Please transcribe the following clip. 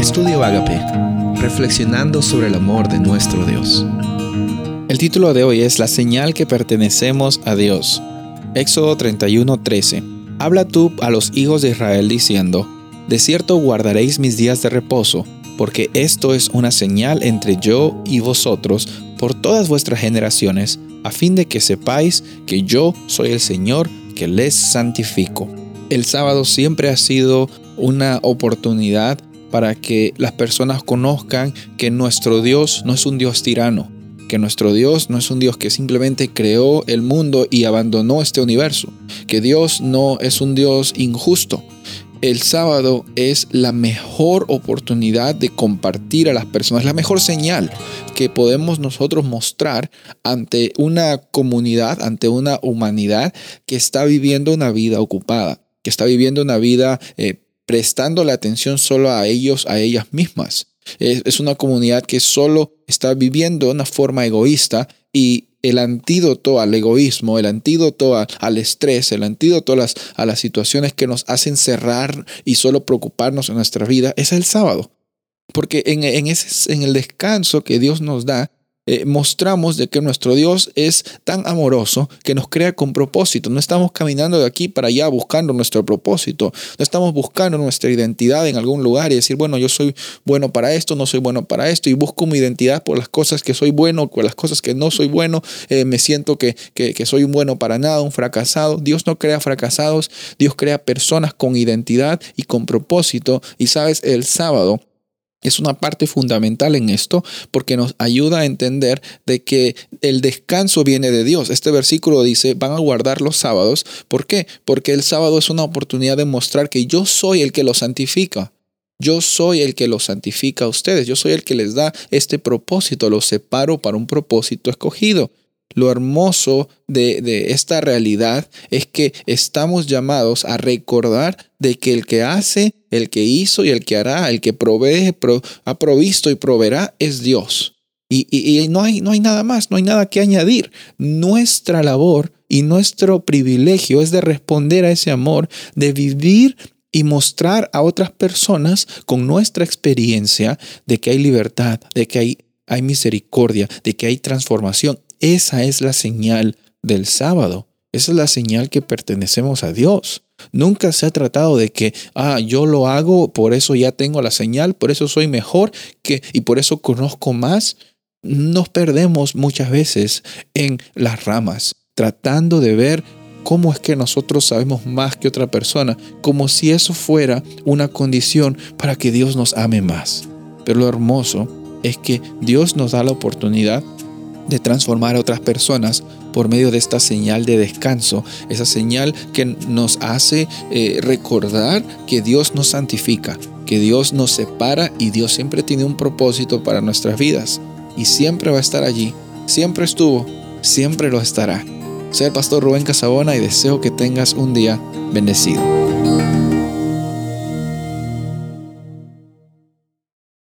Estudio Agape, reflexionando sobre el amor de nuestro Dios. El título de hoy es La señal que pertenecemos a Dios. Éxodo 31:13. Habla tú a los hijos de Israel diciendo, De cierto guardaréis mis días de reposo, porque esto es una señal entre yo y vosotros por todas vuestras generaciones, a fin de que sepáis que yo soy el Señor que les santifico. El sábado siempre ha sido una oportunidad para que las personas conozcan que nuestro Dios no es un Dios tirano, que nuestro Dios no es un Dios que simplemente creó el mundo y abandonó este universo, que Dios no es un Dios injusto. El sábado es la mejor oportunidad de compartir a las personas, la mejor señal que podemos nosotros mostrar ante una comunidad, ante una humanidad que está viviendo una vida ocupada, que está viviendo una vida eh, prestando la atención solo a ellos, a ellas mismas. Es, una comunidad que solo está viviendo de una forma egoísta y el antídoto al egoísmo, el antídoto al estrés, el antídoto a las, a las situaciones que nos hacen cerrar y solo preocuparnos en nuestra vida es el sábado. Porque en, en, ese, en el descanso que Dios nos da, eh, mostramos de que nuestro Dios es tan amoroso que nos crea con propósito. No estamos caminando de aquí para allá buscando nuestro propósito. No estamos buscando nuestra identidad en algún lugar y decir, bueno, yo soy bueno para esto, no soy bueno para esto y busco mi identidad por las cosas que soy bueno, por las cosas que no soy bueno. Eh, me siento que, que, que soy un bueno para nada, un fracasado. Dios no crea fracasados, Dios crea personas con identidad y con propósito. Y sabes, el sábado es una parte fundamental en esto porque nos ayuda a entender de que el descanso viene de Dios. Este versículo dice, van a guardar los sábados. ¿Por qué? Porque el sábado es una oportunidad de mostrar que yo soy el que los santifica. Yo soy el que los santifica a ustedes. Yo soy el que les da este propósito. Los separo para un propósito escogido. Lo hermoso de, esta realidad es que estamos llamados a recordar de que el que hace, el que hizo y el que hará, el que provee, ha provisto y proveerá es Dios. Y, y, no, hay, no hay nada más, no hay nada que añadir. Nuestra labor y nuestro privilegio es de responder a ese amor, de vivir y mostrar a otras personas con nuestra experiencia de que hay libertad, de que hay, hay misericordia, de que hay transformación. Esa es la señal del sábado. Esa es la señal que pertenecemos a Dios. Nunca se ha tratado de que, ah, yo lo hago, por eso ya tengo la señal, por eso soy mejor que, y por eso conozco más. Nos perdemos muchas veces en las ramas, tratando de ver cómo es que nosotros sabemos más que otra persona, como si eso fuera una condición para que Dios nos ame más. Pero lo hermoso es que Dios nos da la oportunidad de transformar a otras personas por medio de esta señal de descanso, esa señal que nos hace eh, recordar que Dios nos santifica, que Dios nos separa y Dios siempre tiene un propósito para nuestras vidas y siempre va a estar allí, siempre estuvo, siempre lo estará. Soy el pastor Rubén Casabona y deseo que tengas un día bendecido.